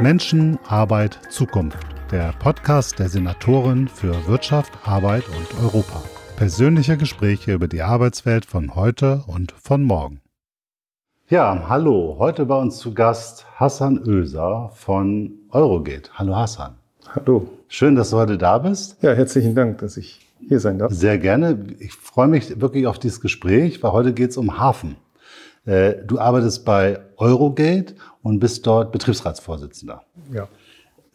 Menschen, Arbeit, Zukunft. Der Podcast der Senatorin für Wirtschaft, Arbeit und Europa. Persönliche Gespräche über die Arbeitswelt von heute und von morgen. Ja, hallo. Heute bei uns zu Gast Hassan Oeser von Eurogate. Hallo Hassan. Hallo. Schön, dass du heute da bist. Ja, herzlichen Dank, dass ich hier sein darf. Sehr gerne. Ich freue mich wirklich auf dieses Gespräch, weil heute geht es um Hafen. Äh, du arbeitest bei Eurogate und bist dort Betriebsratsvorsitzender. Ja.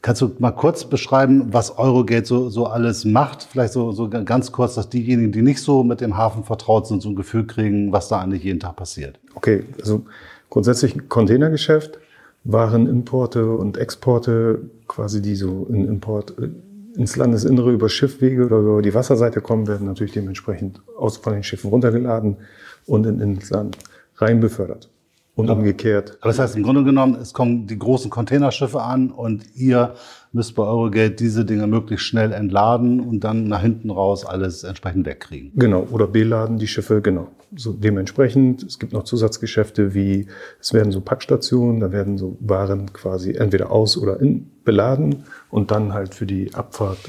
Kannst du mal kurz beschreiben, was Eurogate so, so alles macht? Vielleicht so, so ganz kurz, dass diejenigen, die nicht so mit dem Hafen vertraut sind, so ein Gefühl kriegen, was da eigentlich jeden Tag passiert. Okay, also grundsätzlich ein Containergeschäft, Warenimporte und Exporte, quasi die so in Import äh, ins Landesinnere über Schiffwege oder über die Wasserseite kommen, werden natürlich dementsprechend aus von den Schiffen runtergeladen und in, ins Land rein befördert. Und umgekehrt. Aber das heißt im Grunde genommen, es kommen die großen Containerschiffe an und ihr müsst bei Eurogate diese Dinge möglichst schnell entladen und dann nach hinten raus alles entsprechend wegkriegen. Genau, oder beladen die Schiffe, genau. So dementsprechend, es gibt noch Zusatzgeschäfte wie, es werden so Packstationen, da werden so Waren quasi entweder aus- oder in beladen und dann halt für die Abfahrt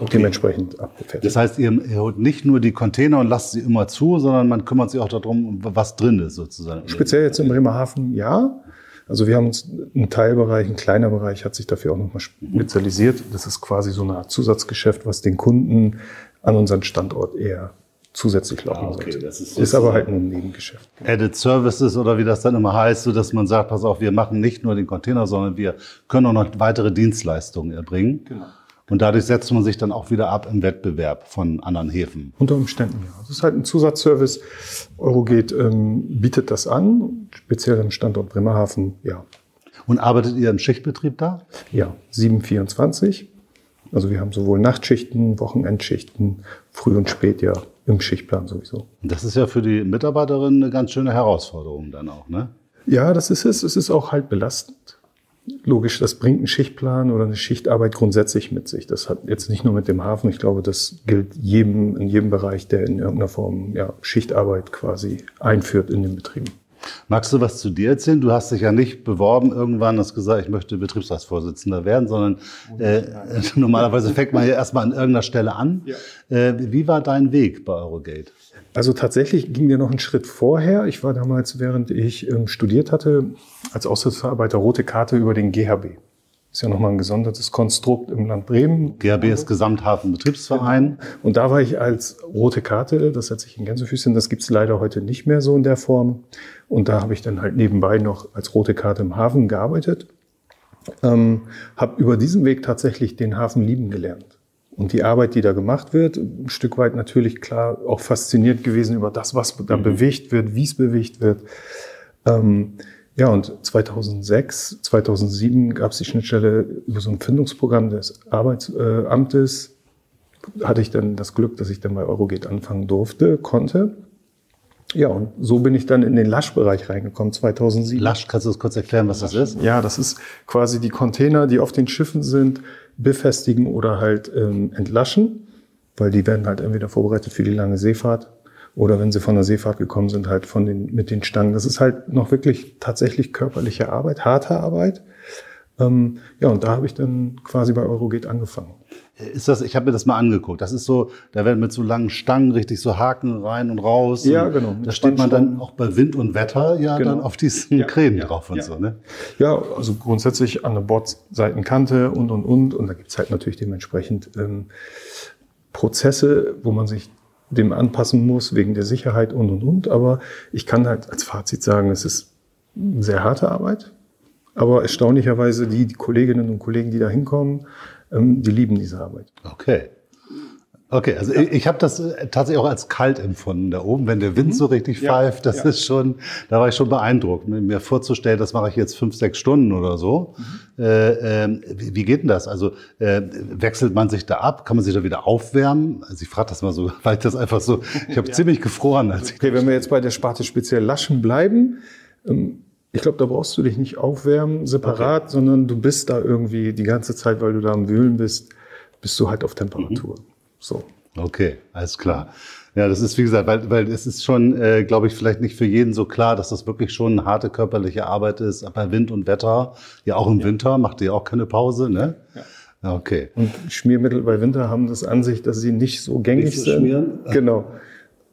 Okay. dementsprechend abgefertigt. Das heißt, ihr, ihr holt nicht nur die Container und lasst sie immer zu, sondern man kümmert sich auch darum, was drin ist sozusagen. Speziell jetzt im Bremerhaven, ja. Also wir haben uns einen Teilbereich, ein kleiner Bereich hat sich dafür auch nochmal spezialisiert. Das ist quasi so eine Art Zusatzgeschäft, was den Kunden an unseren Standort eher zusätzlich laufen ah, okay. sollte. Das ist, ist aber halt nur ein Nebengeschäft. Added Services oder wie das dann immer heißt, so dass man sagt, pass auf, wir machen nicht nur den Container, sondern wir können auch noch weitere Dienstleistungen erbringen. Genau. Und dadurch setzt man sich dann auch wieder ab im Wettbewerb von anderen Häfen. Unter Umständen, ja. Das ist halt ein Zusatzservice. Eurogate ähm, bietet das an, speziell im Standort Bremerhaven, ja. Und arbeitet ihr im Schichtbetrieb da? Ja, 724. Also wir haben sowohl Nachtschichten, Wochenendschichten, Früh- und Spätjahr im Schichtplan sowieso. Das ist ja für die Mitarbeiterin eine ganz schöne Herausforderung dann auch, ne? Ja, das ist es. Es ist auch halt belastend logisch, das bringt einen Schichtplan oder eine Schichtarbeit grundsätzlich mit sich. Das hat jetzt nicht nur mit dem Hafen, ich glaube, das gilt jedem, in jedem Bereich, der in irgendeiner Form ja, Schichtarbeit quasi einführt in den Betrieben. Magst du was zu dir erzählen? Du hast dich ja nicht beworben irgendwann, hast gesagt, ich möchte Betriebsratsvorsitzender werden, sondern äh, normalerweise fängt man ja erstmal an irgendeiner Stelle an. Ja. Äh, wie war dein Weg bei Eurogate? Also tatsächlich ging der noch einen Schritt vorher. Ich war damals, während ich ähm, studiert hatte, als Aushilfsarbeiter rote Karte über den GHB. Ist ja nochmal ein gesondertes Konstrukt im Land Bremen. GHB ist Gesamthafenbetriebsverein. Und da war ich als rote Karte, das hat sich in Gänsefüßchen, das gibt's leider heute nicht mehr so in der Form. Und da habe ich dann halt nebenbei noch als rote Karte im Hafen gearbeitet. Ähm, habe über diesen Weg tatsächlich den Hafen lieben gelernt. Und die Arbeit, die da gemacht wird, ein Stück weit natürlich klar auch fasziniert gewesen über das, was da mhm. bewegt wird, wie es bewegt wird. Ähm, ja, und 2006, 2007 gab es die Schnittstelle über so ein Findungsprogramm des Arbeitsamtes. Äh, hatte ich dann das Glück, dass ich dann bei Eurogate anfangen durfte, konnte. Ja, und so bin ich dann in den Lasch-Bereich reingekommen, 2007. Lasch, kannst du das kurz erklären, was das ist? Ja, das ist quasi die Container, die auf den Schiffen sind, befestigen oder halt ähm, entlaschen, weil die werden halt entweder vorbereitet für die lange Seefahrt oder wenn sie von der Seefahrt gekommen sind, halt von den, mit den Stangen. Das ist halt noch wirklich tatsächlich körperliche Arbeit, harte Arbeit. Ähm, ja, und da habe ich dann quasi bei Eurogate angefangen. Ist das, ich habe mir das mal angeguckt. Das ist so, da werden mit so langen Stangen richtig so Haken rein und raus. Ja, genau. Da steht man dann auch bei Wind und Wetter ja genau. dann auf diesen ja, Kränen ja, drauf und ja. so, ne? Ja, also grundsätzlich an der Bordseitenkante und und und. Und da gibt's halt natürlich dementsprechend ähm, Prozesse, wo man sich dem anpassen muss, wegen der Sicherheit und und und. Aber ich kann halt als Fazit sagen, es ist sehr harte Arbeit. Aber erstaunlicherweise die, die Kolleginnen und Kollegen, die da hinkommen, die lieben diese Arbeit. Okay. Okay, also ja. ich, ich habe das äh, tatsächlich auch als kalt empfunden da oben, wenn der Wind mhm. so richtig ja. pfeift. Das ja. ist schon, da war ich schon beeindruckt, mir vorzustellen, das mache ich jetzt fünf, sechs Stunden oder so. Mhm. Äh, äh, wie, wie, geht denn das? Also äh, wechselt man sich da ab? Kann man sich da wieder aufwärmen? Also ich frage das mal so, weil ich das einfach so, ich habe ziemlich gefroren. Als okay, wenn wir jetzt bei der Sparte speziell Laschen bleiben, ähm, ich glaube, da brauchst du dich nicht aufwärmen separat, okay. sondern du bist da irgendwie die ganze Zeit, weil du da am Wühlen bist, bist du halt auf Temperatur. Mhm. So. Okay, alles klar. Ja, das ist wie gesagt, weil, weil es ist schon, äh, glaube ich, vielleicht nicht für jeden so klar, dass das wirklich schon eine harte körperliche Arbeit ist. Bei Wind und Wetter, ja auch im ja. Winter, macht ihr auch keine Pause, ne? Ja. Okay. Und Schmiermittel bei Winter haben das an sich, dass sie nicht so gängig nicht so sind. Schmieren. Genau.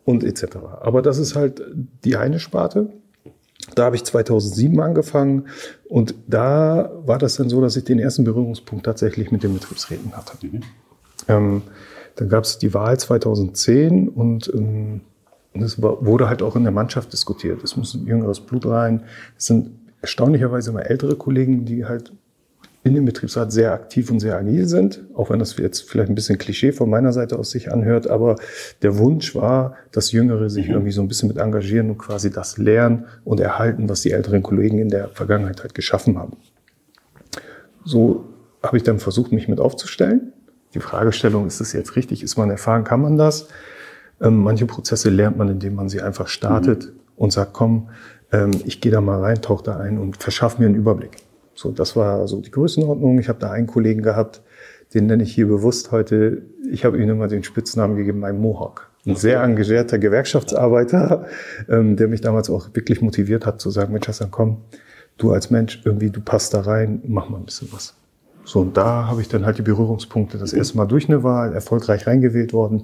Und etc. Aber das ist halt die eine Sparte. Da habe ich 2007 angefangen und da war das dann so, dass ich den ersten Berührungspunkt tatsächlich mit den Betriebsräten hatte. Mhm. Ähm, dann gab es die Wahl 2010 und ähm, es wurde halt auch in der Mannschaft diskutiert. Es muss ein jüngeres Blut rein. Es sind erstaunlicherweise immer ältere Kollegen, die halt in dem Betriebsrat sehr aktiv und sehr agil sind, auch wenn das jetzt vielleicht ein bisschen Klischee von meiner Seite aus sich anhört, aber der Wunsch war, dass Jüngere sich mhm. irgendwie so ein bisschen mit engagieren und quasi das lernen und erhalten, was die älteren Kollegen in der Vergangenheit halt geschaffen haben. So habe ich dann versucht, mich mit aufzustellen. Die Fragestellung, ist das jetzt richtig? Ist man erfahren? Kann man das? Ähm, manche Prozesse lernt man, indem man sie einfach startet mhm. und sagt, komm, ähm, ich gehe da mal rein, tauche da ein und verschaffe mir einen Überblick. So, das war so die Größenordnung. Ich habe da einen Kollegen gehabt, den nenne ich hier bewusst heute. Ich habe ihm immer den Spitznamen gegeben, mein Mohawk. Ein sehr engagierter Gewerkschaftsarbeiter, ähm, der mich damals auch wirklich motiviert hat zu sagen, Mensch, Hassan, komm, du als Mensch, irgendwie, du passt da rein, mach mal ein bisschen was. So, und da habe ich dann halt die Berührungspunkte das erste Mal durch eine Wahl, erfolgreich reingewählt worden.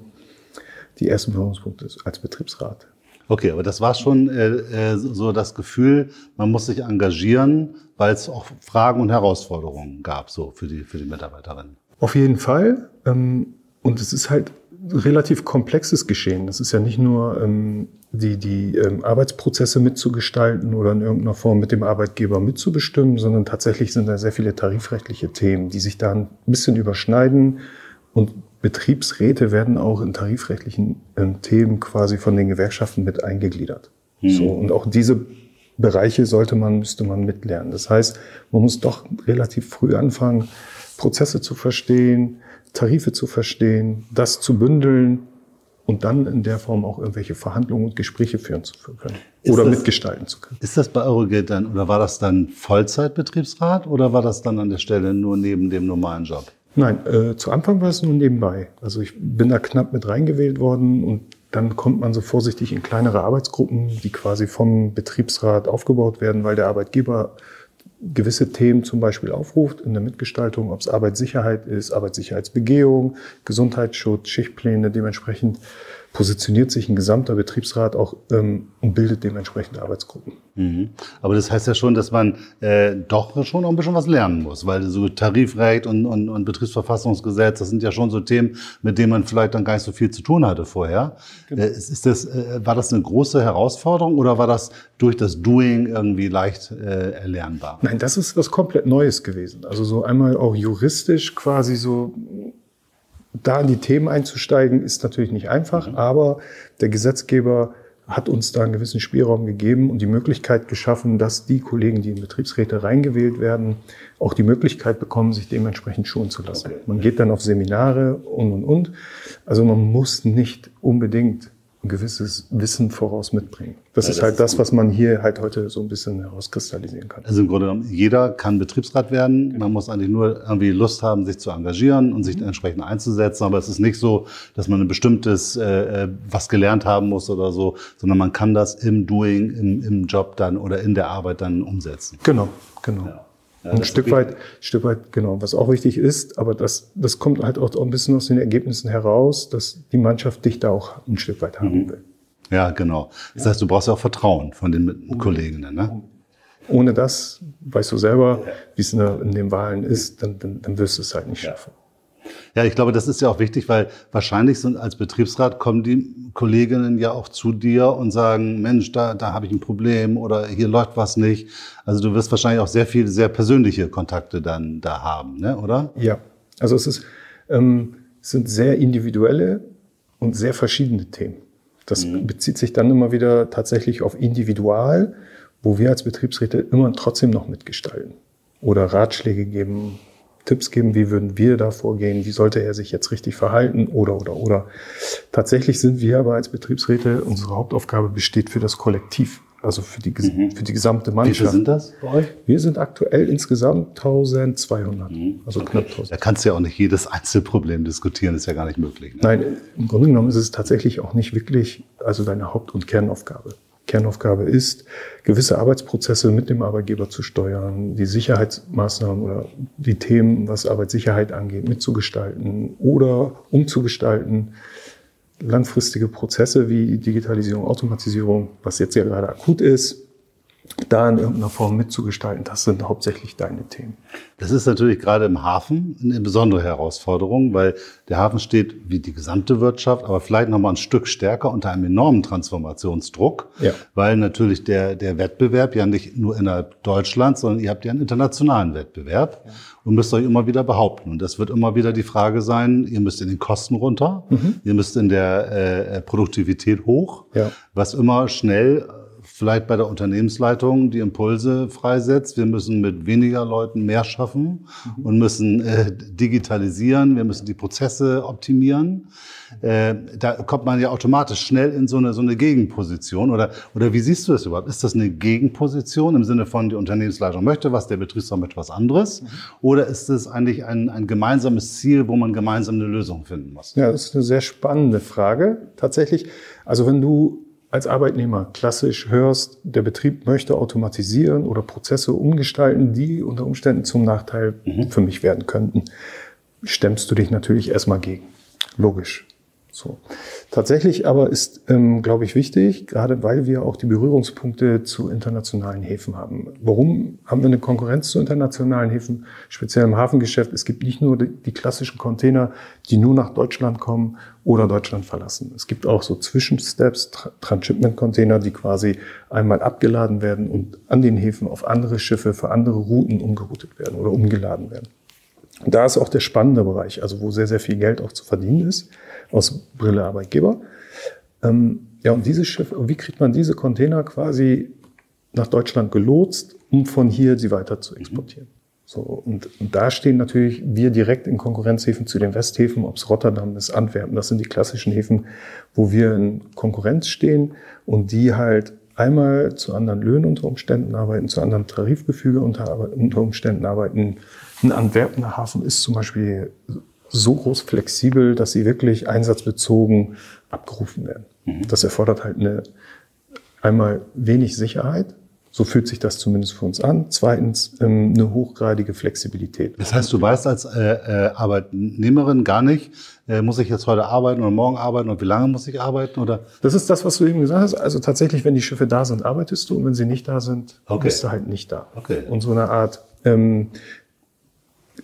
Die ersten Berührungspunkte als Betriebsrat. Okay, aber das war schon äh, äh, so das Gefühl, man muss sich engagieren, weil es auch Fragen und Herausforderungen gab, so für die, für die Mitarbeiterinnen. Auf jeden Fall. Ähm, und es ist halt relativ komplexes Geschehen. Das ist ja nicht nur ähm, die, die ähm, Arbeitsprozesse mitzugestalten oder in irgendeiner Form mit dem Arbeitgeber mitzubestimmen, sondern tatsächlich sind da sehr viele tarifrechtliche Themen, die sich da ein bisschen überschneiden und Betriebsräte werden auch in tarifrechtlichen äh, Themen quasi von den Gewerkschaften mit eingegliedert. Mhm. So, und auch diese Bereiche sollte man, müsste man mitlernen. Das heißt, man muss doch relativ früh anfangen, Prozesse zu verstehen, Tarife zu verstehen, das zu bündeln und dann in der Form auch irgendwelche Verhandlungen und Gespräche führen zu können ist oder das, mitgestalten zu können. Ist das bei Eurogate dann oder war das dann Vollzeitbetriebsrat oder war das dann an der Stelle nur neben dem normalen Job? Nein, äh, zu Anfang war es nur nebenbei. Also ich bin da knapp mit reingewählt worden und dann kommt man so vorsichtig in kleinere Arbeitsgruppen, die quasi vom Betriebsrat aufgebaut werden, weil der Arbeitgeber gewisse Themen zum Beispiel aufruft in der Mitgestaltung, ob es Arbeitssicherheit ist, Arbeitssicherheitsbegehung, Gesundheitsschutz, Schichtpläne dementsprechend positioniert sich ein gesamter Betriebsrat auch ähm, und bildet dementsprechend Arbeitsgruppen. Mhm. Aber das heißt ja schon, dass man äh, doch schon noch ein bisschen was lernen muss, weil so Tarifrecht und, und, und Betriebsverfassungsgesetz, das sind ja schon so Themen, mit denen man vielleicht dann gar nicht so viel zu tun hatte vorher. Genau. Äh, ist das, äh, war das eine große Herausforderung oder war das durch das Doing irgendwie leicht äh, erlernbar? Nein, das ist was komplett Neues gewesen. Also so einmal auch juristisch quasi so da in die Themen einzusteigen, ist natürlich nicht einfach, mhm. aber der Gesetzgeber hat uns da einen gewissen Spielraum gegeben und die Möglichkeit geschaffen, dass die Kollegen, die in Betriebsräte reingewählt werden, auch die Möglichkeit bekommen, sich dementsprechend schulen zu lassen. Man geht dann auf Seminare und, und, und. Also man muss nicht unbedingt ein gewisses Wissen voraus mitbringen. Das ja, ist das halt ist das, was man hier halt heute so ein bisschen herauskristallisieren kann. Also im Grunde genommen, jeder kann Betriebsrat werden. Man muss eigentlich nur irgendwie Lust haben, sich zu engagieren und sich mhm. entsprechend einzusetzen. Aber es ist nicht so, dass man ein bestimmtes äh, äh, was gelernt haben muss oder so, sondern man kann das im Doing, im, im Job dann oder in der Arbeit dann umsetzen. Genau, genau. Ja. Ja, ein Stück weit, Stück weit, genau, was auch wichtig ist, aber das, das kommt halt auch ein bisschen aus den Ergebnissen heraus, dass die Mannschaft dich da auch ein Stück weit haben mhm. will. Ja, genau. Das heißt, du brauchst ja auch Vertrauen von den mhm. Kolleginnen, ne? Ohne das, weißt du selber, wie es in, in, den Wahlen ist, dann, dann, dann wirst du es halt nicht schaffen. Ja, ich glaube, das ist ja auch wichtig, weil wahrscheinlich sind als Betriebsrat kommen die Kolleginnen ja auch zu dir und sagen, Mensch, da, da habe ich ein Problem oder hier läuft was nicht. Also du wirst wahrscheinlich auch sehr viele, sehr persönliche Kontakte dann da haben, ne? oder? Ja, also es ist, ähm, es sind sehr individuelle und sehr verschiedene Themen. Das mhm. bezieht sich dann immer wieder tatsächlich auf Individual, wo wir als Betriebsräte immer trotzdem noch mitgestalten oder Ratschläge geben, Tipps geben, wie würden wir da vorgehen, wie sollte er sich jetzt richtig verhalten oder oder oder. Tatsächlich sind wir aber als Betriebsräte, unsere Hauptaufgabe besteht für das Kollektiv. Also für die, mhm. für die gesamte Mannschaft. Wie viele sind das bei euch? Wir sind aktuell insgesamt 1200. Mhm. Also okay. knapp 1000. Da kannst du ja auch nicht jedes Einzelproblem diskutieren, ist ja gar nicht möglich. Ne? Nein, im Grunde genommen ist es tatsächlich auch nicht wirklich also deine Haupt- und Kernaufgabe. Kernaufgabe ist, gewisse Arbeitsprozesse mit dem Arbeitgeber zu steuern, die Sicherheitsmaßnahmen oder die Themen, was Arbeitssicherheit angeht, mitzugestalten oder umzugestalten. Langfristige Prozesse wie Digitalisierung, Automatisierung, was jetzt ja gerade akut ist, da in irgendeiner Form mitzugestalten, das sind hauptsächlich deine Themen. Das ist natürlich gerade im Hafen eine besondere Herausforderung, weil der Hafen steht wie die gesamte Wirtschaft, aber vielleicht noch mal ein Stück stärker unter einem enormen Transformationsdruck, ja. weil natürlich der, der Wettbewerb ja nicht nur innerhalb Deutschlands, sondern ihr habt ja einen internationalen Wettbewerb ja. und müsst euch immer wieder behaupten. Und das wird immer wieder die Frage sein, ihr müsst in den Kosten runter, mhm. ihr müsst in der äh, Produktivität hoch, ja. was immer schnell vielleicht bei der Unternehmensleitung die Impulse freisetzt. Wir müssen mit weniger Leuten mehr schaffen mhm. und müssen äh, digitalisieren. Wir müssen die Prozesse optimieren. Äh, da kommt man ja automatisch schnell in so eine, so eine Gegenposition. Oder, oder wie siehst du das überhaupt? Ist das eine Gegenposition im Sinne von, die Unternehmensleitung möchte was, der Betriebsraum möchte was anderes? Mhm. Oder ist es eigentlich ein, ein gemeinsames Ziel, wo man gemeinsam eine Lösung finden muss? Ja, das ist eine sehr spannende Frage. Tatsächlich. Also wenn du als Arbeitnehmer klassisch hörst, der Betrieb möchte automatisieren oder Prozesse umgestalten, die unter Umständen zum Nachteil mhm. für mich werden könnten, stemmst du dich natürlich erstmal gegen. Logisch. So. Tatsächlich aber ist, ähm, glaube ich, wichtig, gerade weil wir auch die Berührungspunkte zu internationalen Häfen haben. Warum haben wir eine Konkurrenz zu internationalen Häfen, speziell im Hafengeschäft? Es gibt nicht nur die, die klassischen Container, die nur nach Deutschland kommen oder Deutschland verlassen. Es gibt auch so Zwischensteps, Transshipment-Container, die quasi einmal abgeladen werden und an den Häfen auf andere Schiffe für andere Routen umgeroutet werden oder umgeladen werden. Da ist auch der spannende Bereich, also wo sehr, sehr viel Geld auch zu verdienen ist aus Brille Arbeitgeber. Ähm, ja, und diese Schiffe, wie kriegt man diese Container quasi nach Deutschland gelotst, um von hier sie weiter zu exportieren? So, und, und da stehen natürlich wir direkt in Konkurrenzhäfen zu den Westhäfen, ob es Rotterdam ist, Antwerpen, das sind die klassischen Häfen, wo wir in Konkurrenz stehen und die halt einmal zu anderen Löhnen unter Umständen arbeiten, zu anderen Tarifgefüge unter, unter Umständen arbeiten. Ein Antwerpener Hafen ist zum Beispiel so groß flexibel, dass sie wirklich einsatzbezogen abgerufen werden. Mhm. Das erfordert halt eine, einmal wenig Sicherheit. So fühlt sich das zumindest für uns an. Zweitens ähm, eine hochgradige Flexibilität. Das heißt, du weißt als äh, äh, Arbeitnehmerin gar nicht, äh, muss ich jetzt heute arbeiten oder morgen arbeiten und wie lange muss ich arbeiten? Oder? Das ist das, was du eben gesagt hast. Also tatsächlich, wenn die Schiffe da sind, arbeitest du und wenn sie nicht da sind, okay. bist du halt nicht da. Okay. Und so eine Art ähm,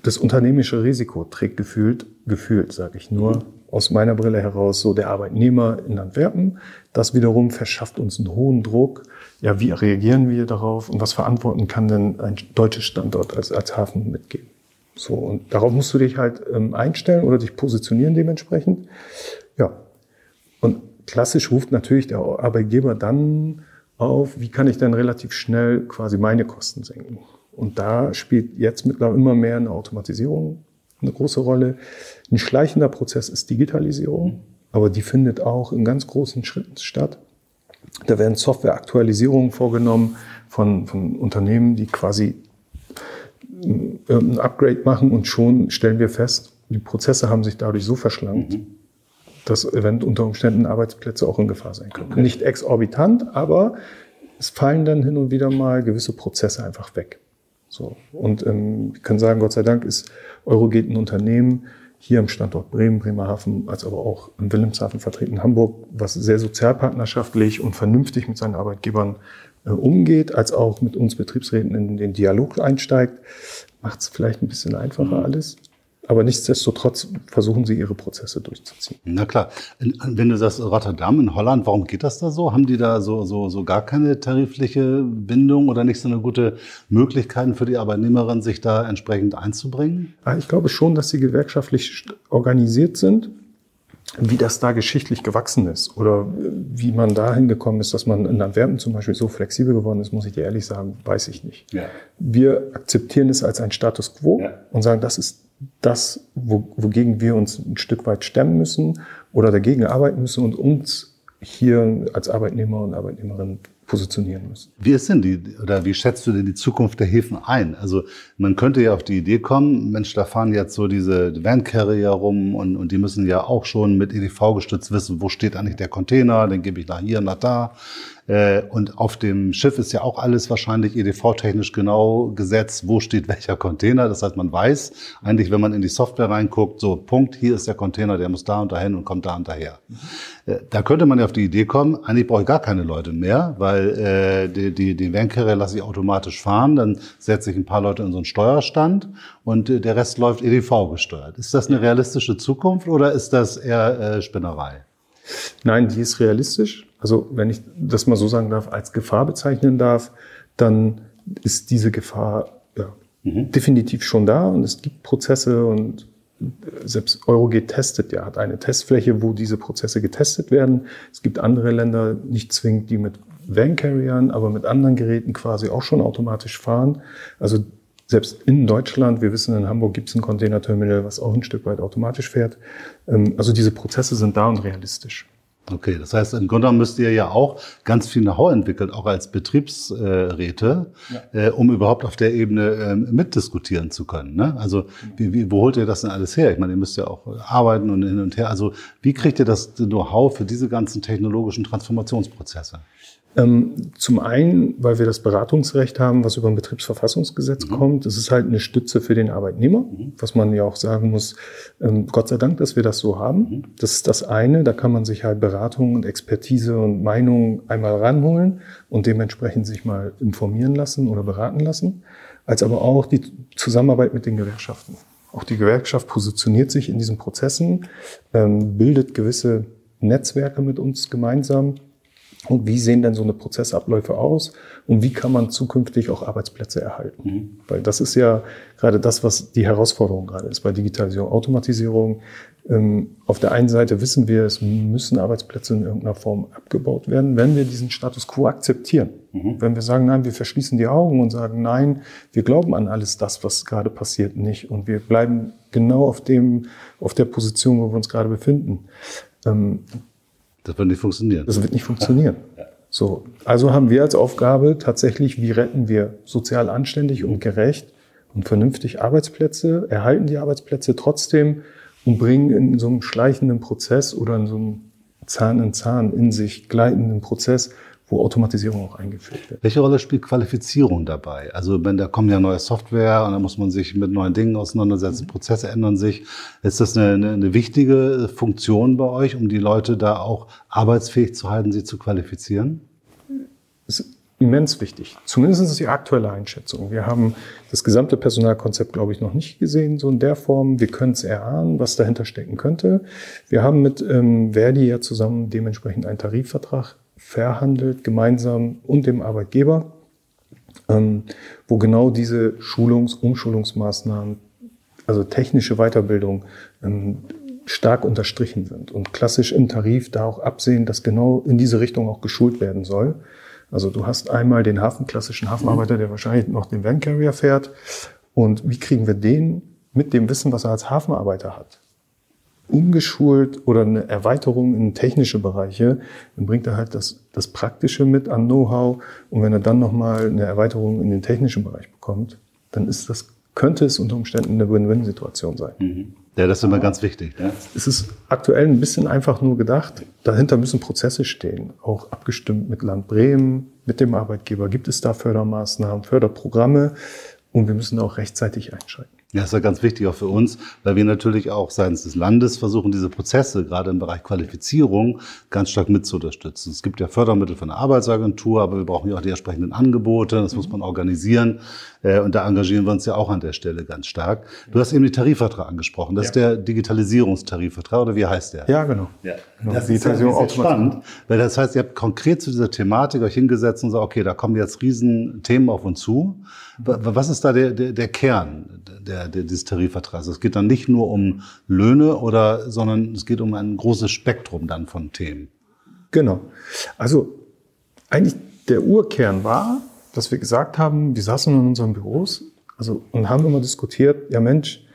das unternehmische Risiko trägt gefühlt, gefühlt, sage ich nur, aus meiner Brille heraus so der Arbeitnehmer in Antwerpen. Das wiederum verschafft uns einen hohen Druck. Ja, wie reagieren wir darauf und was verantworten kann denn ein deutsches Standort als, als Hafen mitgeben? So, und darauf musst du dich halt ähm, einstellen oder dich positionieren dementsprechend. Ja. Und klassisch ruft natürlich der Arbeitgeber dann auf, wie kann ich denn relativ schnell quasi meine Kosten senken? Und da spielt jetzt mittlerweile immer mehr eine Automatisierung eine große Rolle. Ein schleichender Prozess ist Digitalisierung, aber die findet auch in ganz großen Schritten statt. Da werden Softwareaktualisierungen vorgenommen von, von Unternehmen, die quasi äh, ein Upgrade machen und schon stellen wir fest, die Prozesse haben sich dadurch so verschlankt, mhm. dass eventuell unter Umständen Arbeitsplätze auch in Gefahr sein können. Okay. Nicht exorbitant, aber es fallen dann hin und wieder mal gewisse Prozesse einfach weg. So. Und ähm, wir können sagen, Gott sei Dank ist Euroget ein Unternehmen hier am Standort Bremen, Bremerhaven, als aber auch in Wilhelmshaven vertreten, Hamburg, was sehr sozialpartnerschaftlich und vernünftig mit seinen Arbeitgebern äh, umgeht, als auch mit uns Betriebsräten in den Dialog einsteigt, macht es vielleicht ein bisschen einfacher mhm. alles. Aber nichtsdestotrotz versuchen sie ihre Prozesse durchzuziehen. Na klar. Wenn du sagst Rotterdam in Holland, warum geht das da so? Haben die da so, so, so gar keine tarifliche Bindung oder nicht so eine gute Möglichkeit für die Arbeitnehmerin, sich da entsprechend einzubringen? Ich glaube schon, dass sie gewerkschaftlich organisiert sind. Wie das da geschichtlich gewachsen ist oder wie man dahin gekommen ist, dass man in Antwerpen zum Beispiel so flexibel geworden ist, muss ich dir ehrlich sagen, weiß ich nicht. Ja. Wir akzeptieren es als ein Status quo ja. und sagen, das ist das, wo, wogegen wir uns ein Stück weit stemmen müssen oder dagegen arbeiten müssen und uns hier als Arbeitnehmer und Arbeitnehmerin positionieren müssen. Wie ist denn die, oder wie schätzt du denn die Zukunft der Häfen ein? Also man könnte ja auf die Idee kommen, Mensch, da fahren jetzt so diese Van Carrier rum und, und die müssen ja auch schon mit EDV gestützt wissen, wo steht eigentlich der Container, den gebe ich nach hier, nach da. Äh, und auf dem Schiff ist ja auch alles wahrscheinlich EDV-technisch genau gesetzt, wo steht welcher Container. Das heißt, man weiß eigentlich, wenn man in die Software reinguckt, so Punkt, hier ist der Container, der muss da und dahin und kommt da und daher. Äh, da könnte man ja auf die Idee kommen, eigentlich brauche ich gar keine Leute mehr, weil äh, die, die, die Vancarrier lasse ich automatisch fahren, dann setze ich ein paar Leute in so einen Steuerstand und äh, der Rest läuft EDV gesteuert. Ist das eine realistische Zukunft oder ist das eher äh, Spinnerei? Nein, die ist realistisch. Also wenn ich das mal so sagen darf, als Gefahr bezeichnen darf, dann ist diese Gefahr ja, mhm. definitiv schon da und es gibt Prozesse und selbst Eurogate testet ja, hat eine Testfläche, wo diese Prozesse getestet werden. Es gibt andere Länder, nicht zwingend die mit Van-Carriern, aber mit anderen Geräten quasi auch schon automatisch fahren. Also selbst in Deutschland, wir wissen, in Hamburg gibt es ein Containerterminal, was auch ein Stück weit automatisch fährt. Ähm, also diese Prozesse sind da und realistisch. Okay, das heißt, im Grunde müsst ihr ja auch ganz viel Know-how entwickeln, auch als Betriebsräte, ja. äh, um überhaupt auf der Ebene äh, mitdiskutieren zu können. Ne? Also wie, wie, wo holt ihr das denn alles her? Ich meine, ihr müsst ja auch arbeiten und hin und her. Also wie kriegt ihr das Know-how für diese ganzen technologischen Transformationsprozesse? Ähm, zum einen, weil wir das Beratungsrecht haben, was über ein Betriebsverfassungsgesetz mhm. kommt. Das ist halt eine Stütze für den Arbeitnehmer, mhm. was man ja auch sagen muss. Ähm, Gott sei Dank, dass wir das so haben. Mhm. Das ist das eine. Da kann man sich halt Beratung und Expertise und Meinung einmal ranholen und dementsprechend sich mal informieren lassen oder beraten lassen. Als aber auch die Zusammenarbeit mit den Gewerkschaften. Auch die Gewerkschaft positioniert sich in diesen Prozessen, ähm, bildet gewisse Netzwerke mit uns gemeinsam und wie sehen denn so eine Prozessabläufe aus? Und wie kann man zukünftig auch Arbeitsplätze erhalten? Mhm. Weil das ist ja gerade das, was die Herausforderung gerade ist bei Digitalisierung, Automatisierung. Ähm, auf der einen Seite wissen wir, es müssen Arbeitsplätze in irgendeiner Form abgebaut werden, wenn wir diesen Status quo akzeptieren. Mhm. Wenn wir sagen, nein, wir verschließen die Augen und sagen, nein, wir glauben an alles das, was gerade passiert, nicht. Und wir bleiben genau auf dem, auf der Position, wo wir uns gerade befinden. Das wird nicht funktionieren. Das wird nicht funktionieren. Ja. So, also haben wir als Aufgabe tatsächlich, wie retten wir sozial anständig und gerecht und vernünftig Arbeitsplätze, erhalten die Arbeitsplätze trotzdem und bringen in so einem schleichenden Prozess oder in so einem Zahn in Zahn in sich gleitenden Prozess wo Automatisierung auch eingeführt wird. Welche Rolle spielt Qualifizierung dabei? Also wenn da kommen ja neue Software und da muss man sich mit neuen Dingen auseinandersetzen, mhm. Prozesse ändern sich. Ist das eine, eine, eine, wichtige Funktion bei euch, um die Leute da auch arbeitsfähig zu halten, sie zu qualifizieren? Das ist immens wichtig. Zumindest ist es die aktuelle Einschätzung. Wir haben das gesamte Personalkonzept, glaube ich, noch nicht gesehen, so in der Form. Wir können es erahnen, was dahinter stecken könnte. Wir haben mit ähm, Verdi ja zusammen dementsprechend einen Tarifvertrag verhandelt, gemeinsam und dem Arbeitgeber, ähm, wo genau diese Schulungs-, Umschulungsmaßnahmen, also technische Weiterbildung, ähm, stark unterstrichen sind und klassisch im Tarif da auch absehen, dass genau in diese Richtung auch geschult werden soll. Also du hast einmal den Hafen, klassischen Hafenarbeiter, der wahrscheinlich noch den Van Carrier fährt. Und wie kriegen wir den mit dem Wissen, was er als Hafenarbeiter hat, umgeschult oder eine Erweiterung in technische Bereiche, dann bringt er halt das, das Praktische mit an Know-how. Und wenn er dann nochmal eine Erweiterung in den technischen Bereich bekommt, dann ist das, könnte es unter Umständen eine Win-Win-Situation sein. Mhm. Ja, das ist immer ganz wichtig. Ja. Es ist aktuell ein bisschen einfach nur gedacht. Dahinter müssen Prozesse stehen, auch abgestimmt mit Land Bremen, mit dem Arbeitgeber. Gibt es da Fördermaßnahmen, Förderprogramme? Und wir müssen auch rechtzeitig einschreiten. Ja, das ist ja ganz wichtig auch für uns, weil wir natürlich auch seitens des Landes versuchen, diese Prozesse gerade im Bereich Qualifizierung ganz stark mit zu unterstützen. Es gibt ja Fördermittel von der Arbeitsagentur, aber wir brauchen ja auch die entsprechenden Angebote, das muss man organisieren. Äh, und da engagieren wir uns ja auch an der Stelle ganz stark. Du hast eben den Tarifvertrag angesprochen. Das ja. ist der Digitalisierungstarifvertrag, oder wie heißt der? Ja, genau. Ja. Genau. Das ist ja sehr spannend, weil das heißt, ihr habt konkret zu dieser Thematik euch hingesetzt und sagt, okay, da kommen jetzt riesen Themen auf uns zu. Was ist da der, der, der Kern der, der, des Tarifvertrags? Es geht dann nicht nur um Löhne, oder, sondern es geht um ein großes Spektrum dann von Themen. Genau. Also eigentlich der Urkern war, dass wir gesagt haben, wir saßen in unseren Büros also, und haben immer diskutiert, ja Mensch,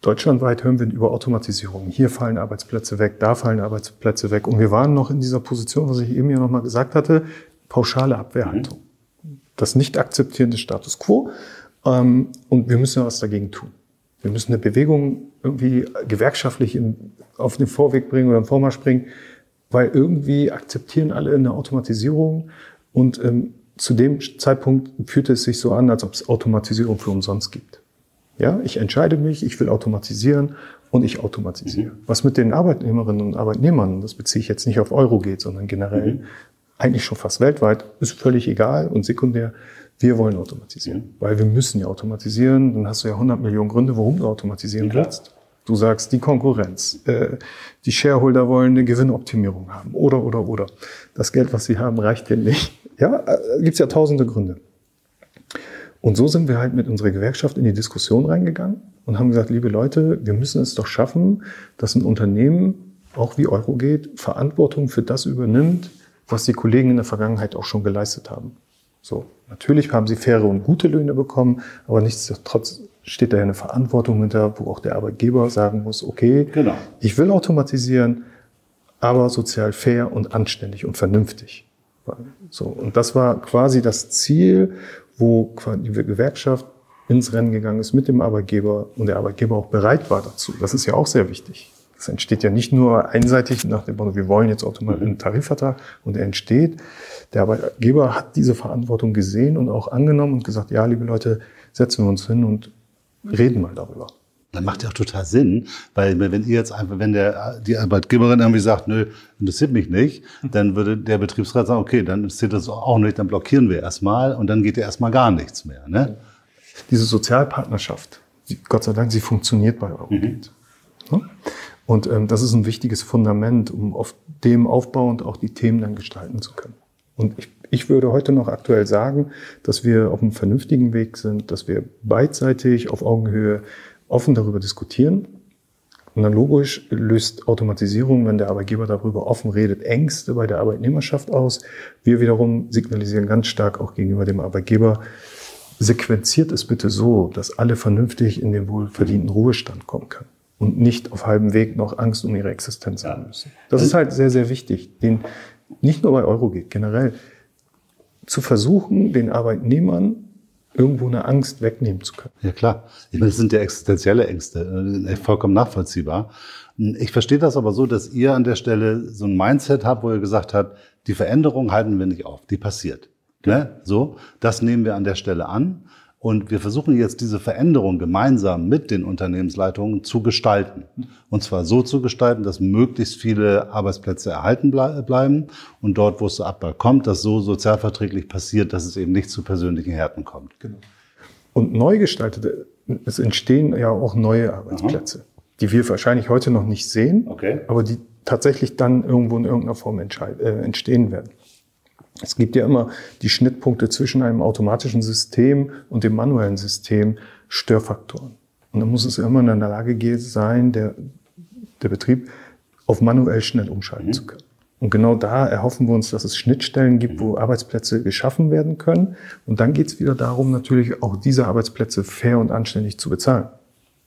deutschlandweit hören wir über Automatisierung. Hier fallen Arbeitsplätze weg, da fallen Arbeitsplätze weg. Und wir waren noch in dieser Position, was ich eben ja nochmal gesagt hatte, pauschale Abwehrhaltung. Das Nicht-Akzeptieren des Status quo. Ähm, und wir müssen was dagegen tun. Wir müssen eine Bewegung irgendwie gewerkschaftlich in, auf den Vorweg bringen oder im Vormarsch bringen, weil irgendwie akzeptieren alle eine Automatisierung und ähm, zu dem Zeitpunkt fühlte es sich so an, als ob es Automatisierung für umsonst gibt. Ja, ich entscheide mich, ich will automatisieren und ich automatisiere. Mhm. Was mit den Arbeitnehmerinnen und Arbeitnehmern, das beziehe ich jetzt nicht auf Euro geht, sondern generell, mhm. eigentlich schon fast weltweit, ist völlig egal und sekundär. Wir wollen automatisieren, mhm. weil wir müssen ja automatisieren. Dann hast du ja 100 Millionen Gründe, warum du automatisieren willst. Du sagst, die Konkurrenz, äh, die Shareholder wollen eine Gewinnoptimierung haben oder, oder, oder. Das Geld, was sie haben, reicht ja nicht. Ja, äh, gibt's ja tausende Gründe. Und so sind wir halt mit unserer Gewerkschaft in die Diskussion reingegangen und haben gesagt, liebe Leute, wir müssen es doch schaffen, dass ein Unternehmen, auch wie Eurogate, Verantwortung für das übernimmt, was die Kollegen in der Vergangenheit auch schon geleistet haben. So, natürlich haben sie faire und gute Löhne bekommen, aber nichtsdestotrotz steht da ja eine Verantwortung hinter, wo auch der Arbeitgeber sagen muss, okay, genau. ich will automatisieren, aber sozial fair und anständig und vernünftig. So, und das war quasi das Ziel, wo die Gewerkschaft ins Rennen gegangen ist mit dem Arbeitgeber und der Arbeitgeber auch bereit war dazu. Das ist ja auch sehr wichtig. Das entsteht ja nicht nur einseitig nach dem Motto, wir wollen jetzt automatisch einen Tarifvertrag und er entsteht. Der Arbeitgeber hat diese Verantwortung gesehen und auch angenommen und gesagt, ja, liebe Leute, setzen wir uns hin und reden mal darüber. Dann macht ja auch total Sinn, weil wenn ihr jetzt einfach, wenn der, die Arbeitgeberin irgendwie sagt, nö, interessiert mich nicht, dann würde der Betriebsrat sagen, okay, dann interessiert das auch nicht, dann blockieren wir erstmal und dann geht ja erstmal gar nichts mehr. Ne? Diese Sozialpartnerschaft, Gott sei Dank, sie funktioniert bei Eurogate. Mhm. Und ähm, das ist ein wichtiges Fundament, um auf dem aufbauend auch die Themen dann gestalten zu können. Und ich, ich würde heute noch aktuell sagen, dass wir auf einem vernünftigen Weg sind, dass wir beidseitig auf Augenhöhe offen darüber diskutieren. Und dann logisch löst Automatisierung, wenn der Arbeitgeber darüber offen redet, Ängste bei der Arbeitnehmerschaft aus. Wir wiederum signalisieren ganz stark auch gegenüber dem Arbeitgeber, sequenziert es bitte so, dass alle vernünftig in den wohlverdienten Ruhestand kommen können und nicht auf halbem Weg noch Angst um ihre Existenz haben müssen. Das ist halt sehr, sehr wichtig, den nicht nur bei Eurogate, generell zu versuchen, den Arbeitnehmern irgendwo eine Angst wegnehmen zu können. Ja klar, ich meine, das sind ja existenzielle Ängste, äh, vollkommen nachvollziehbar. Ich verstehe das aber so, dass ihr an der Stelle so ein Mindset habt, wo ihr gesagt habt, die Veränderung halten wir nicht auf, die passiert. Ne? So, das nehmen wir an der Stelle an. Und wir versuchen jetzt diese Veränderung gemeinsam mit den Unternehmensleitungen zu gestalten. Und zwar so zu gestalten, dass möglichst viele Arbeitsplätze erhalten bleiben und dort, wo es zu Abbau kommt, dass so sozialverträglich passiert, dass es eben nicht zu persönlichen Härten kommt. Genau. Und neu gestaltete, es entstehen ja auch neue Arbeitsplätze, Aha. die wir wahrscheinlich heute noch nicht sehen, okay. aber die tatsächlich dann irgendwo in irgendeiner Form äh, entstehen werden. Es gibt ja immer die Schnittpunkte zwischen einem automatischen System und dem manuellen System, Störfaktoren. Und dann muss es immer in der Lage sein, der, der Betrieb auf manuell schnell umschalten mhm. zu können. Und genau da erhoffen wir uns, dass es Schnittstellen gibt, wo Arbeitsplätze geschaffen werden können. Und dann geht es wieder darum, natürlich auch diese Arbeitsplätze fair und anständig zu bezahlen.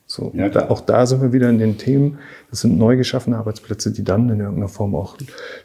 So, ja, da, auch da sind wir wieder in den Themen. Das sind neu geschaffene Arbeitsplätze, die dann in irgendeiner Form auch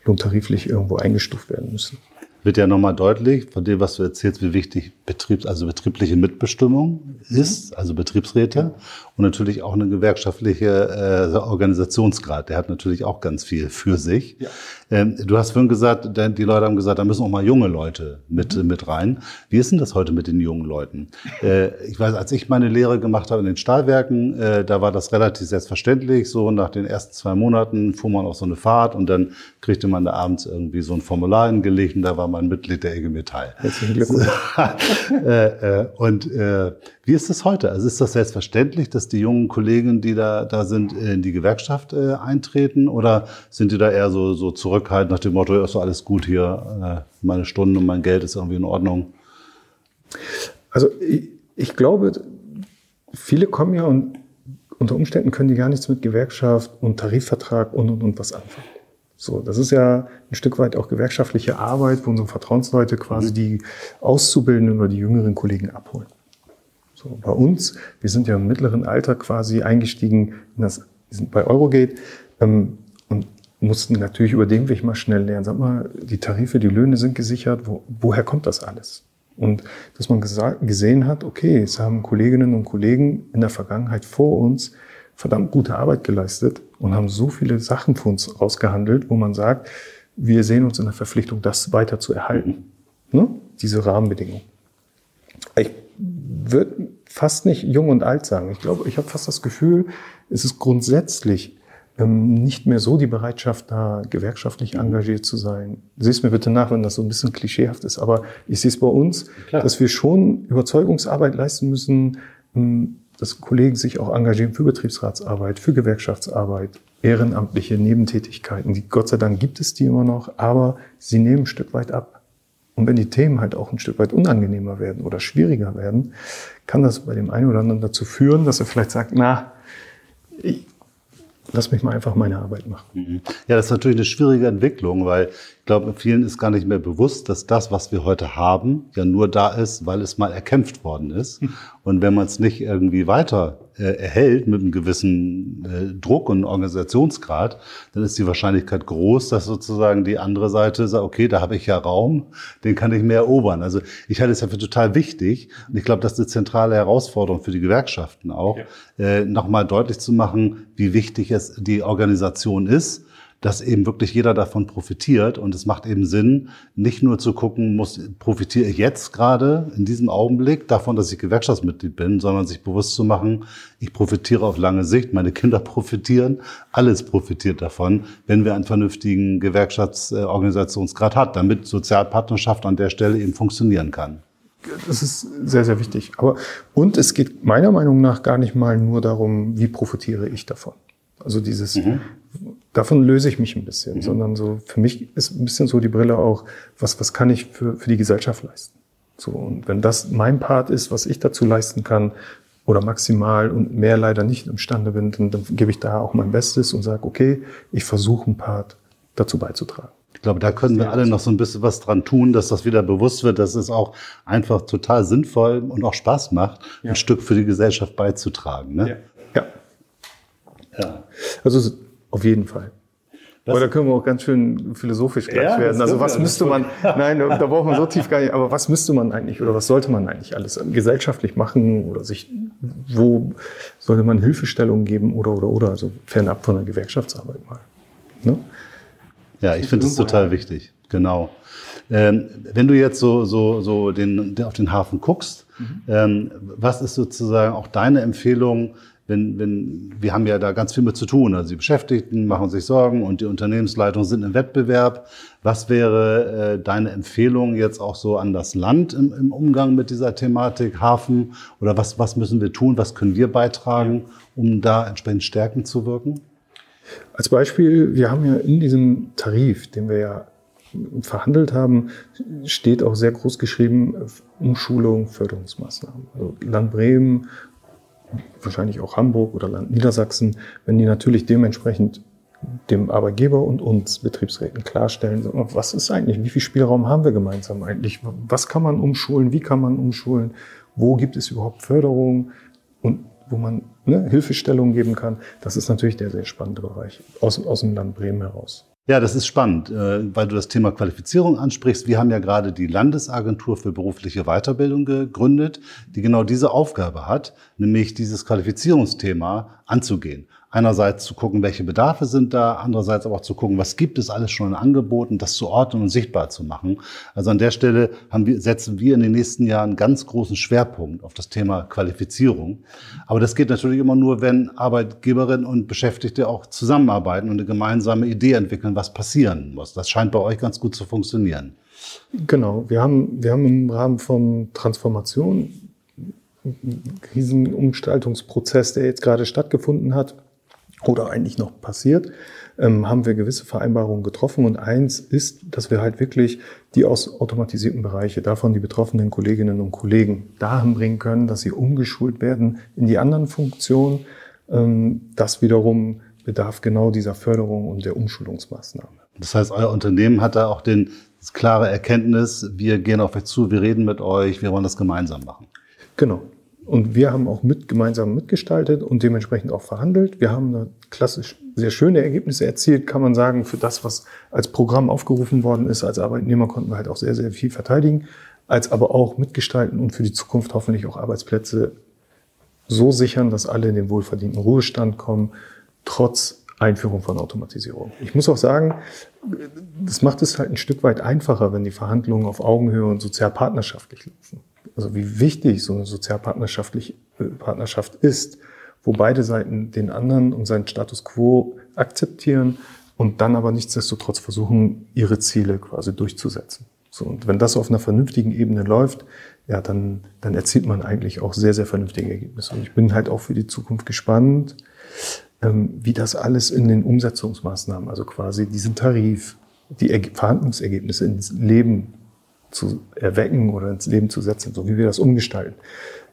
lohntariflich irgendwo eingestuft werden müssen wird ja nochmal deutlich von dem, was du erzählst, wie wichtig Betriebs-, also betriebliche Mitbestimmung ist, also Betriebsräte und natürlich auch eine gewerkschaftliche äh, Organisationsgrad. Der hat natürlich auch ganz viel für sich. Ja. Ähm, du hast vorhin gesagt, die Leute haben gesagt, da müssen auch mal junge Leute mit, mhm. mit rein. Wie ist denn das heute mit den jungen Leuten? Äh, ich weiß, als ich meine Lehre gemacht habe in den Stahlwerken, äh, da war das relativ selbstverständlich. So nach den ersten zwei Monaten fuhr man auf so eine Fahrt und dann kriegte man da abends irgendwie so ein Formular hingelegt und da war man Mitglied der IG Metall. Herzlichen Glückwunsch. äh, äh, und äh, wie ist das heute? Also ist das selbstverständlich, dass die jungen Kollegen, die da, da sind, in die Gewerkschaft äh, eintreten? Oder sind die da eher so, so zurückhaltend nach dem Motto, ist so alles gut hier, meine Stunden und mein Geld ist irgendwie in Ordnung? Also ich, ich glaube, viele kommen ja und unter Umständen können die gar nichts mit Gewerkschaft und Tarifvertrag und und und was anfangen. So, das ist ja ein Stück weit auch gewerkschaftliche Arbeit, wo unsere Vertrauensleute quasi die Auszubildenden oder die jüngeren Kollegen abholen. So, bei uns, wir sind ja im mittleren Alter quasi eingestiegen in das, wir sind bei Eurogate. Ähm, und mussten natürlich über den Weg mal schnell lernen. Sag mal, die Tarife, die Löhne sind gesichert. Wo, woher kommt das alles? Und dass man gesehen hat, okay, es haben Kolleginnen und Kollegen in der Vergangenheit vor uns verdammt gute Arbeit geleistet und haben so viele Sachen für uns ausgehandelt, wo man sagt, wir sehen uns in der Verpflichtung, das weiter zu erhalten. Ne? Diese Rahmenbedingungen. Ich würde fast nicht jung und alt sagen. Ich glaube, ich habe fast das Gefühl, es ist grundsätzlich ähm, nicht mehr so die Bereitschaft da, gewerkschaftlich engagiert zu sein. Siehst mir bitte nach, wenn das so ein bisschen klischeehaft ist, aber ich sehe es bei uns, Klar. dass wir schon Überzeugungsarbeit leisten müssen, ähm, dass Kollegen sich auch engagieren für Betriebsratsarbeit, für Gewerkschaftsarbeit, ehrenamtliche Nebentätigkeiten. Die, Gott sei Dank gibt es die immer noch, aber sie nehmen ein Stück weit ab. Und wenn die Themen halt auch ein Stück weit unangenehmer werden oder schwieriger werden, kann das bei dem einen oder anderen dazu führen, dass er vielleicht sagt, na, ich, lass mich mal einfach meine Arbeit machen. Mhm. Ja, das ist natürlich eine schwierige Entwicklung, weil ich glaube, vielen ist gar nicht mehr bewusst, dass das, was wir heute haben, ja nur da ist, weil es mal erkämpft worden ist. Hm. Und wenn man es nicht irgendwie weiter erhält mit einem gewissen äh, Druck und Organisationsgrad, dann ist die Wahrscheinlichkeit groß, dass sozusagen die andere Seite sagt, okay, da habe ich ja Raum, den kann ich mehr erobern. Also ich halte es ja für total wichtig und ich glaube, das ist eine zentrale Herausforderung für die Gewerkschaften auch, ja. äh, nochmal deutlich zu machen, wie wichtig es die Organisation ist dass eben wirklich jeder davon profitiert. Und es macht eben Sinn, nicht nur zu gucken, muss, profitiere ich jetzt gerade in diesem Augenblick davon, dass ich Gewerkschaftsmitglied bin, sondern sich bewusst zu machen, ich profitiere auf lange Sicht, meine Kinder profitieren, alles profitiert davon, wenn wir einen vernünftigen Gewerkschaftsorganisationsgrad hat, damit Sozialpartnerschaft an der Stelle eben funktionieren kann. Das ist sehr, sehr wichtig. Aber, und es geht meiner Meinung nach gar nicht mal nur darum, wie profitiere ich davon. Also dieses, mhm davon löse ich mich ein bisschen, mhm. sondern so für mich ist ein bisschen so die Brille auch, was, was kann ich für, für die Gesellschaft leisten? So, und wenn das mein Part ist, was ich dazu leisten kann, oder maximal und mehr leider nicht imstande bin, dann, dann gebe ich da auch mein Bestes und sage, okay, ich versuche ein Part dazu beizutragen. Ich glaube, da können wir alle noch so ein bisschen was dran tun, dass das wieder bewusst wird, dass es auch einfach total sinnvoll und auch Spaß macht, ja. ein Stück für die Gesellschaft beizutragen. Ne? Ja. ja. ja. Also auf jeden Fall. Das Oder können wir auch ganz schön philosophisch gleich ja, werden. Also was müsste man, nein, da braucht man so tief gar nicht, aber was müsste man eigentlich oder was sollte man eigentlich alles gesellschaftlich machen oder sich, wo sollte man Hilfestellungen geben oder, oder, oder, also fernab von der Gewerkschaftsarbeit mal. Ne? Ja, ich finde es total wichtig, genau. Ähm, wenn du jetzt so, so, so den, auf den Hafen guckst, mhm. ähm, was ist sozusagen auch deine Empfehlung, wenn, wenn, wir haben ja da ganz viel mit zu tun. Also die Beschäftigten machen sich Sorgen und die Unternehmensleitungen sind im Wettbewerb. Was wäre äh, deine Empfehlung jetzt auch so an das Land im, im, Umgang mit dieser Thematik Hafen? Oder was, was müssen wir tun? Was können wir beitragen, um da entsprechend stärkend zu wirken? Als Beispiel, wir haben ja in diesem Tarif, den wir ja verhandelt haben, steht auch sehr groß geschrieben Umschulung, Förderungsmaßnahmen. Also Land Bremen wahrscheinlich auch Hamburg oder Land Niedersachsen, wenn die natürlich dementsprechend dem Arbeitgeber und uns Betriebsräten klarstellen, was ist eigentlich, wie viel Spielraum haben wir gemeinsam eigentlich, was kann man umschulen, wie kann man umschulen, wo gibt es überhaupt Förderung und wo man ne, Hilfestellung geben kann. Das ist natürlich der sehr spannende Bereich aus, aus dem Land Bremen heraus. Ja, das ist spannend, äh, weil du das Thema Qualifizierung ansprichst. Wir haben ja gerade die Landesagentur für berufliche Weiterbildung gegründet, die genau diese Aufgabe hat, nämlich dieses Qualifizierungsthema anzugehen einerseits zu gucken, welche Bedarfe sind da, andererseits aber auch zu gucken, was gibt es alles schon in Angeboten, das zu ordnen und sichtbar zu machen. Also an der Stelle haben wir, setzen wir in den nächsten Jahren einen ganz großen Schwerpunkt auf das Thema Qualifizierung. Aber das geht natürlich immer nur, wenn Arbeitgeberinnen und Beschäftigte auch zusammenarbeiten und eine gemeinsame Idee entwickeln, was passieren muss. Das scheint bei euch ganz gut zu funktionieren. Genau, wir haben, wir haben im Rahmen von Transformation riesen Umgestaltungsprozess, der jetzt gerade stattgefunden hat, oder eigentlich noch passiert, ähm, haben wir gewisse Vereinbarungen getroffen. Und eins ist, dass wir halt wirklich die aus automatisierten Bereiche, davon die betroffenen Kolleginnen und Kollegen dahin bringen können, dass sie umgeschult werden in die anderen Funktionen. Ähm, das wiederum bedarf genau dieser Förderung und der Umschulungsmaßnahme. Das heißt, euer Unternehmen hat da auch den, das klare Erkenntnis, wir gehen auf euch zu, wir reden mit euch, wir wollen das gemeinsam machen. Genau. Und wir haben auch mit, gemeinsam mitgestaltet und dementsprechend auch verhandelt. Wir haben da klassisch sehr schöne Ergebnisse erzielt, kann man sagen, für das, was als Programm aufgerufen worden ist. Als Arbeitnehmer konnten wir halt auch sehr, sehr viel verteidigen, als aber auch mitgestalten und für die Zukunft hoffentlich auch Arbeitsplätze so sichern, dass alle in den wohlverdienten Ruhestand kommen, trotz Einführung von Automatisierung. Ich muss auch sagen, das macht es halt ein Stück weit einfacher, wenn die Verhandlungen auf Augenhöhe und sozialpartnerschaftlich laufen. Also wie wichtig so eine sozialpartnerschaftliche äh, Partnerschaft ist, wo beide Seiten den anderen und seinen Status quo akzeptieren und dann aber nichtsdestotrotz versuchen, ihre Ziele quasi durchzusetzen. So, und wenn das auf einer vernünftigen Ebene läuft, ja, dann, dann erzielt man eigentlich auch sehr, sehr vernünftige Ergebnisse. Und ich bin halt auch für die Zukunft gespannt, ähm, wie das alles in den Umsetzungsmaßnahmen, also quasi diesen Tarif, die Verhandlungsergebnisse ins Leben zu erwecken oder ins Leben zu setzen, so wie wir das umgestalten.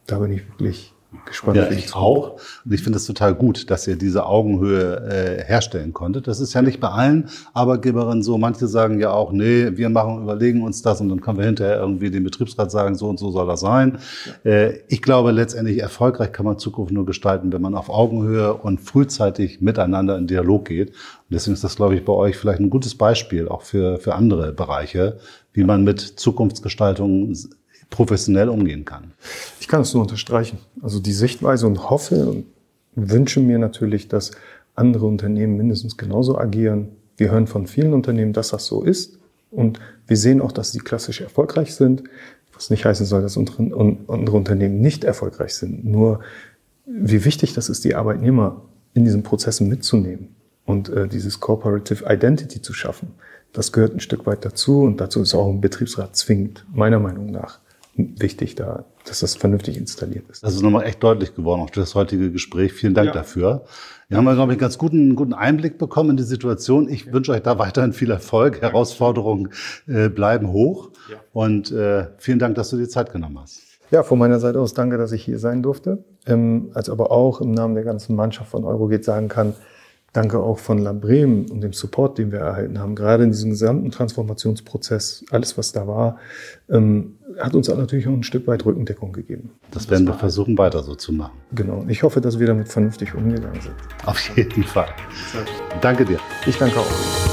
Da bin ich wirklich gespannt. Ja, ich auch. Und ich finde es total gut, dass ihr diese Augenhöhe äh, herstellen konntet. Das ist ja nicht bei allen Arbeitgeberinnen so. Manche sagen ja auch, nee, wir machen, überlegen uns das und dann können wir hinterher irgendwie dem Betriebsrat sagen, so und so soll das sein. Äh, ich glaube, letztendlich erfolgreich kann man Zukunft nur gestalten, wenn man auf Augenhöhe und frühzeitig miteinander in Dialog geht. Und deswegen ist das, glaube ich, bei euch vielleicht ein gutes Beispiel auch für, für andere Bereiche, wie man mit Zukunftsgestaltung professionell umgehen kann. Ich kann es nur unterstreichen. Also die Sichtweise und hoffe und wünsche mir natürlich, dass andere Unternehmen mindestens genauso agieren. Wir hören von vielen Unternehmen, dass das so ist. Und wir sehen auch, dass sie klassisch erfolgreich sind. Was nicht heißen soll, dass andere Unternehmen nicht erfolgreich sind. Nur wie wichtig das ist, die Arbeitnehmer in diesen Prozessen mitzunehmen und äh, dieses Corporative Identity zu schaffen. Das gehört ein Stück weit dazu und dazu ist auch ein Betriebsrat zwingend, meiner Meinung nach wichtig, da, dass das vernünftig installiert ist. Das ist nochmal echt deutlich geworden, auch durch das heutige Gespräch. Vielen Dank ja. dafür. Wir haben, glaube ich, einen ganz guten, guten Einblick bekommen in die Situation. Ich ja. wünsche euch da weiterhin viel Erfolg. Herausforderungen äh, bleiben hoch. Ja. Und äh, vielen Dank, dass du dir Zeit genommen hast. Ja, von meiner Seite aus danke, dass ich hier sein durfte. Ähm, als aber auch im Namen der ganzen Mannschaft von Eurogate sagen kann, Danke auch von Lambrem und dem Support, den wir erhalten haben, gerade in diesem gesamten Transformationsprozess, alles was da war, ähm, hat uns natürlich auch ein Stück weit Rückendeckung gegeben. Das werden wir versuchen, weiter so zu machen. Genau. Ich hoffe, dass wir damit vernünftig umgegangen sind. Auf jeden Fall. Danke dir. Ich danke auch.